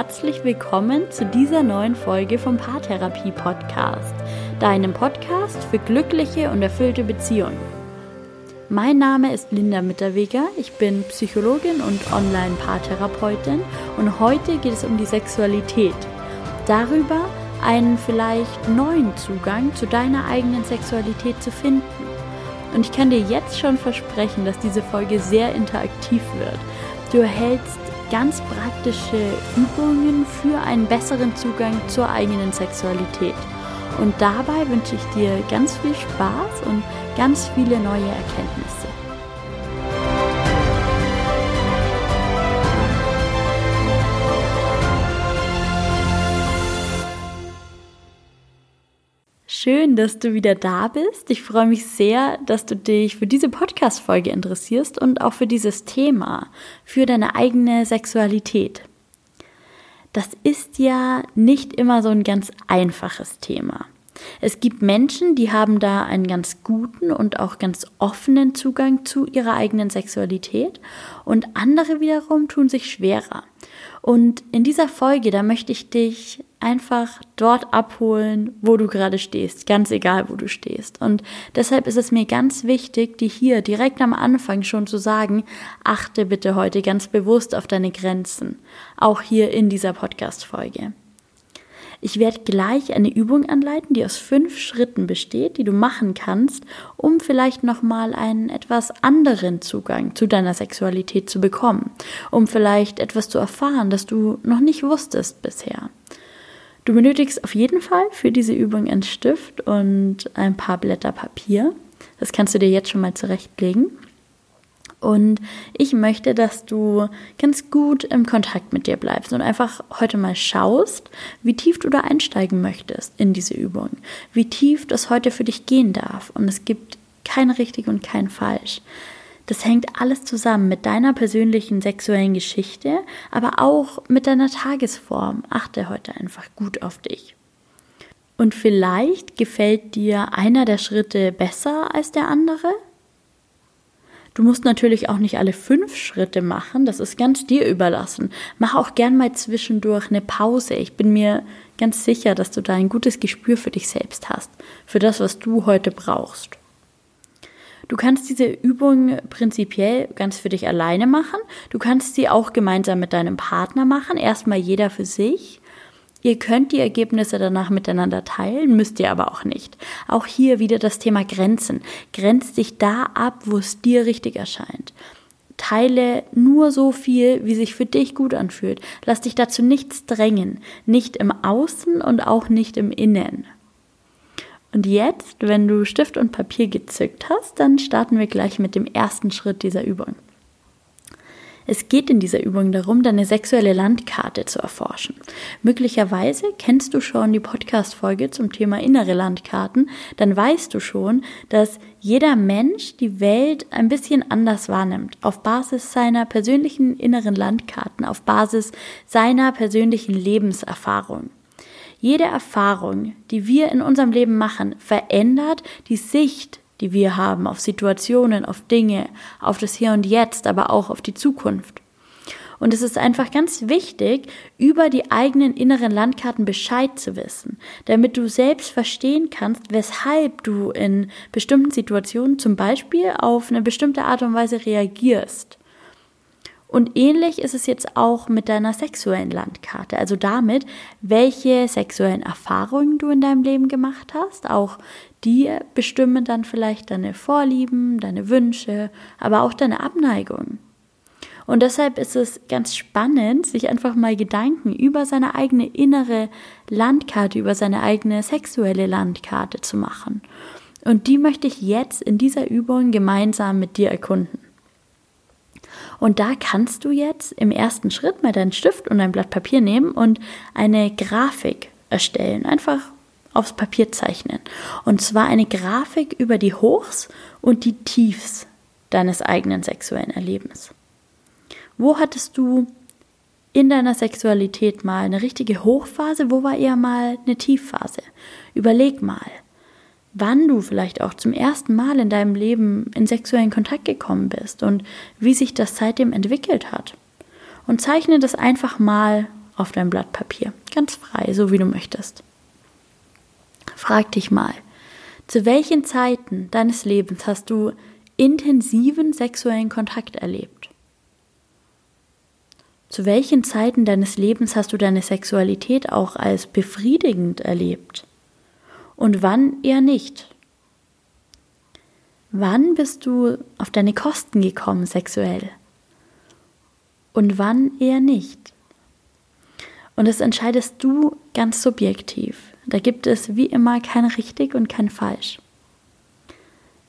herzlich willkommen zu dieser neuen Folge vom Paartherapie Podcast, deinem Podcast für glückliche und erfüllte Beziehungen. Mein Name ist Linda Mitterweger, ich bin Psychologin und Online-Paartherapeutin und heute geht es um die Sexualität. Darüber, einen vielleicht neuen Zugang zu deiner eigenen Sexualität zu finden. Und ich kann dir jetzt schon versprechen, dass diese Folge sehr interaktiv wird. Du erhältst ganz praktische Übungen für einen besseren Zugang zur eigenen Sexualität. Und dabei wünsche ich dir ganz viel Spaß und ganz viele neue Erkenntnisse. Schön, dass du wieder da bist. Ich freue mich sehr, dass du dich für diese Podcast-Folge interessierst und auch für dieses Thema, für deine eigene Sexualität. Das ist ja nicht immer so ein ganz einfaches Thema. Es gibt Menschen, die haben da einen ganz guten und auch ganz offenen Zugang zu ihrer eigenen Sexualität und andere wiederum tun sich schwerer. Und in dieser Folge, da möchte ich dich einfach dort abholen, wo du gerade stehst, ganz egal, wo du stehst. Und deshalb ist es mir ganz wichtig, dir hier direkt am Anfang schon zu sagen, achte bitte heute ganz bewusst auf deine Grenzen, auch hier in dieser Podcast-Folge. Ich werde gleich eine Übung anleiten, die aus fünf Schritten besteht, die du machen kannst, um vielleicht nochmal einen etwas anderen Zugang zu deiner Sexualität zu bekommen, um vielleicht etwas zu erfahren, das du noch nicht wusstest bisher. Du benötigst auf jeden Fall für diese Übung einen Stift und ein paar Blätter Papier. Das kannst du dir jetzt schon mal zurechtlegen. Und ich möchte, dass du ganz gut im Kontakt mit dir bleibst und einfach heute mal schaust, wie tief du da einsteigen möchtest in diese Übung, wie tief das heute für dich gehen darf. Und es gibt kein richtig und kein falsch. Das hängt alles zusammen mit deiner persönlichen sexuellen Geschichte, aber auch mit deiner Tagesform. Achte heute einfach gut auf dich. Und vielleicht gefällt dir einer der Schritte besser als der andere. Du musst natürlich auch nicht alle fünf Schritte machen, das ist ganz dir überlassen. Mach auch gern mal zwischendurch eine Pause. Ich bin mir ganz sicher, dass du da ein gutes Gespür für dich selbst hast, für das, was du heute brauchst. Du kannst diese Übung prinzipiell ganz für dich alleine machen. Du kannst sie auch gemeinsam mit deinem Partner machen, erstmal jeder für sich. Ihr könnt die Ergebnisse danach miteinander teilen, müsst ihr aber auch nicht. Auch hier wieder das Thema Grenzen. Grenz dich da ab, wo es dir richtig erscheint. Teile nur so viel, wie sich für dich gut anfühlt. Lass dich dazu nichts drängen, nicht im Außen und auch nicht im Innen. Und jetzt, wenn du Stift und Papier gezückt hast, dann starten wir gleich mit dem ersten Schritt dieser Übung. Es geht in dieser Übung darum, deine sexuelle Landkarte zu erforschen. Möglicherweise kennst du schon die Podcast-Folge zum Thema innere Landkarten, dann weißt du schon, dass jeder Mensch die Welt ein bisschen anders wahrnimmt, auf Basis seiner persönlichen inneren Landkarten, auf Basis seiner persönlichen Lebenserfahrung. Jede Erfahrung, die wir in unserem Leben machen, verändert die Sicht, die wir haben auf Situationen, auf Dinge, auf das Hier und Jetzt, aber auch auf die Zukunft. Und es ist einfach ganz wichtig, über die eigenen inneren Landkarten Bescheid zu wissen, damit du selbst verstehen kannst, weshalb du in bestimmten Situationen zum Beispiel auf eine bestimmte Art und Weise reagierst. Und ähnlich ist es jetzt auch mit deiner sexuellen Landkarte, also damit, welche sexuellen Erfahrungen du in deinem Leben gemacht hast. Auch die bestimmen dann vielleicht deine Vorlieben, deine Wünsche, aber auch deine Abneigung. Und deshalb ist es ganz spannend, sich einfach mal Gedanken über seine eigene innere Landkarte, über seine eigene sexuelle Landkarte zu machen. Und die möchte ich jetzt in dieser Übung gemeinsam mit dir erkunden. Und da kannst du jetzt im ersten Schritt mal deinen Stift und ein Blatt Papier nehmen und eine Grafik erstellen. Einfach aufs Papier zeichnen. Und zwar eine Grafik über die Hochs und die Tiefs deines eigenen sexuellen Erlebens. Wo hattest du in deiner Sexualität mal eine richtige Hochphase? Wo war eher mal eine Tiefphase? Überleg mal wann du vielleicht auch zum ersten Mal in deinem Leben in sexuellen Kontakt gekommen bist und wie sich das seitdem entwickelt hat. Und zeichne das einfach mal auf dein Blatt Papier. Ganz frei, so wie du möchtest. Frag dich mal, zu welchen Zeiten deines Lebens hast du intensiven sexuellen Kontakt erlebt? Zu welchen Zeiten deines Lebens hast du deine Sexualität auch als befriedigend erlebt? Und wann eher nicht? Wann bist du auf deine Kosten gekommen sexuell? Und wann eher nicht? Und das entscheidest du ganz subjektiv. Da gibt es wie immer kein richtig und kein falsch.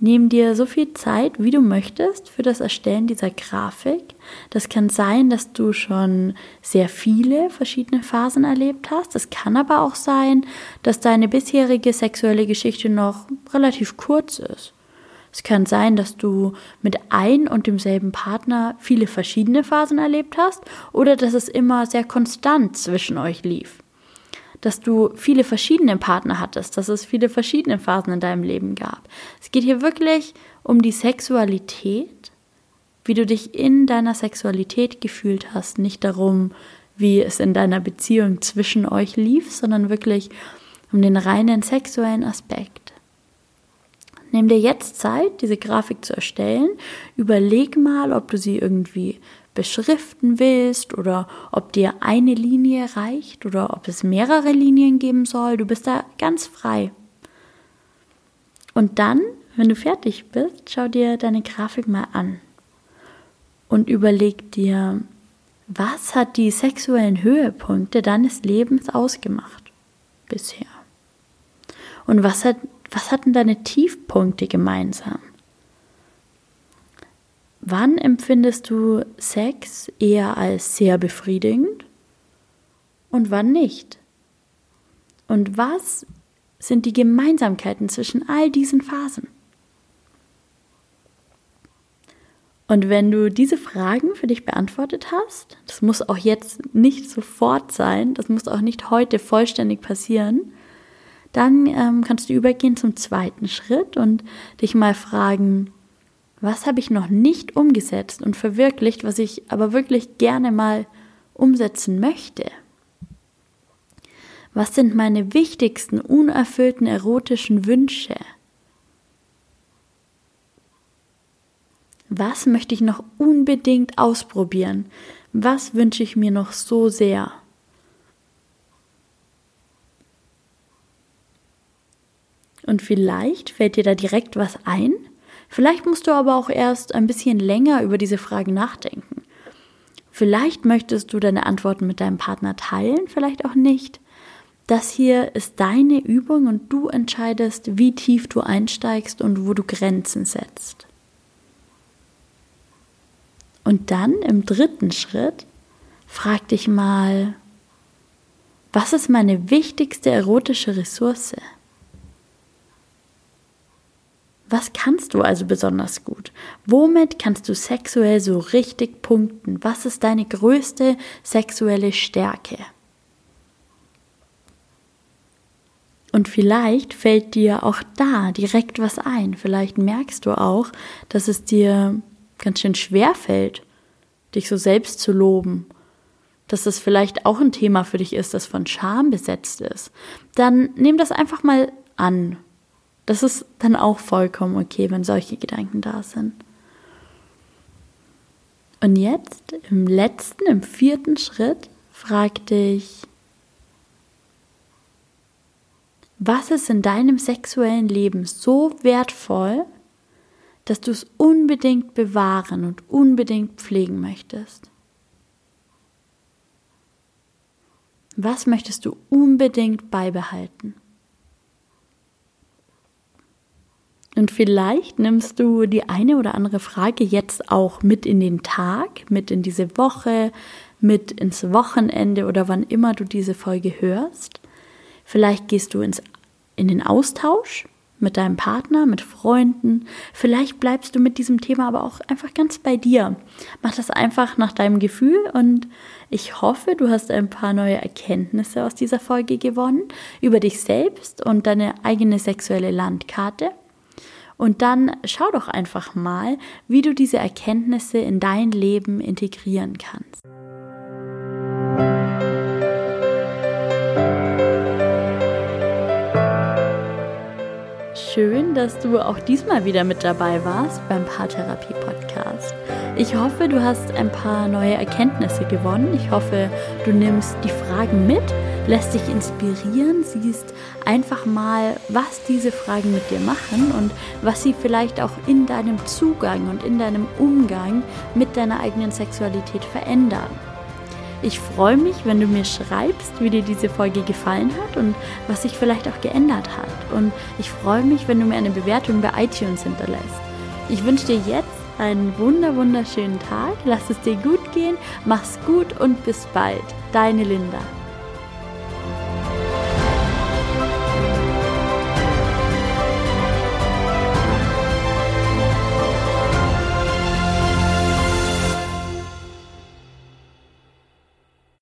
Nimm dir so viel Zeit, wie du möchtest, für das Erstellen dieser Grafik. Das kann sein, dass du schon sehr viele verschiedene Phasen erlebt hast. Es kann aber auch sein, dass deine bisherige sexuelle Geschichte noch relativ kurz ist. Es kann sein, dass du mit ein und demselben Partner viele verschiedene Phasen erlebt hast oder dass es immer sehr konstant zwischen euch lief. Dass du viele verschiedene Partner hattest, dass es viele verschiedene Phasen in deinem Leben gab. Es geht hier wirklich um die Sexualität, wie du dich in deiner Sexualität gefühlt hast, nicht darum, wie es in deiner Beziehung zwischen euch lief, sondern wirklich um den reinen sexuellen Aspekt. Nimm dir jetzt Zeit, diese Grafik zu erstellen. Überleg mal, ob du sie irgendwie beschriften willst oder ob dir eine Linie reicht oder ob es mehrere Linien geben soll. Du bist da ganz frei. Und dann, wenn du fertig bist, schau dir deine Grafik mal an und überleg dir, was hat die sexuellen Höhepunkte deines Lebens ausgemacht bisher? Und was hat was hatten deine Tiefpunkte gemeinsam? Wann empfindest du Sex eher als sehr befriedigend und wann nicht? Und was sind die Gemeinsamkeiten zwischen all diesen Phasen? Und wenn du diese Fragen für dich beantwortet hast, das muss auch jetzt nicht sofort sein, das muss auch nicht heute vollständig passieren, dann ähm, kannst du übergehen zum zweiten Schritt und dich mal fragen, was habe ich noch nicht umgesetzt und verwirklicht, was ich aber wirklich gerne mal umsetzen möchte? Was sind meine wichtigsten unerfüllten erotischen Wünsche? Was möchte ich noch unbedingt ausprobieren? Was wünsche ich mir noch so sehr? Und vielleicht fällt dir da direkt was ein. Vielleicht musst du aber auch erst ein bisschen länger über diese Fragen nachdenken. Vielleicht möchtest du deine Antworten mit deinem Partner teilen, vielleicht auch nicht. Das hier ist deine Übung und du entscheidest, wie tief du einsteigst und wo du Grenzen setzt. Und dann im dritten Schritt frag dich mal, was ist meine wichtigste erotische Ressource? Was kannst du also besonders gut? Womit kannst du sexuell so richtig punkten? Was ist deine größte sexuelle Stärke? Und vielleicht fällt dir auch da direkt was ein. Vielleicht merkst du auch, dass es dir ganz schön schwer fällt, dich so selbst zu loben. Dass es vielleicht auch ein Thema für dich ist, das von Scham besetzt ist. Dann nimm das einfach mal an das ist dann auch vollkommen okay, wenn solche Gedanken da sind. Und jetzt im letzten, im vierten Schritt, frag dich, was ist in deinem sexuellen Leben so wertvoll, dass du es unbedingt bewahren und unbedingt pflegen möchtest? Was möchtest du unbedingt beibehalten? Und vielleicht nimmst du die eine oder andere Frage jetzt auch mit in den Tag, mit in diese Woche, mit ins Wochenende oder wann immer du diese Folge hörst. Vielleicht gehst du ins, in den Austausch mit deinem Partner, mit Freunden. Vielleicht bleibst du mit diesem Thema aber auch einfach ganz bei dir. Mach das einfach nach deinem Gefühl und ich hoffe, du hast ein paar neue Erkenntnisse aus dieser Folge gewonnen über dich selbst und deine eigene sexuelle Landkarte. Und dann schau doch einfach mal, wie du diese Erkenntnisse in dein Leben integrieren kannst. Schön, dass du auch diesmal wieder mit dabei warst beim Paartherapie-Podcast. Ich hoffe, du hast ein paar neue Erkenntnisse gewonnen. Ich hoffe, du nimmst die Fragen mit lässt dich inspirieren, siehst einfach mal, was diese Fragen mit dir machen und was sie vielleicht auch in deinem Zugang und in deinem Umgang mit deiner eigenen Sexualität verändern. Ich freue mich, wenn du mir schreibst, wie dir diese Folge gefallen hat und was sich vielleicht auch geändert hat. Und ich freue mich, wenn du mir eine Bewertung bei iTunes hinterlässt. Ich wünsche dir jetzt einen wunder wunderschönen Tag. Lass es dir gut gehen, mach's gut und bis bald. Deine Linda.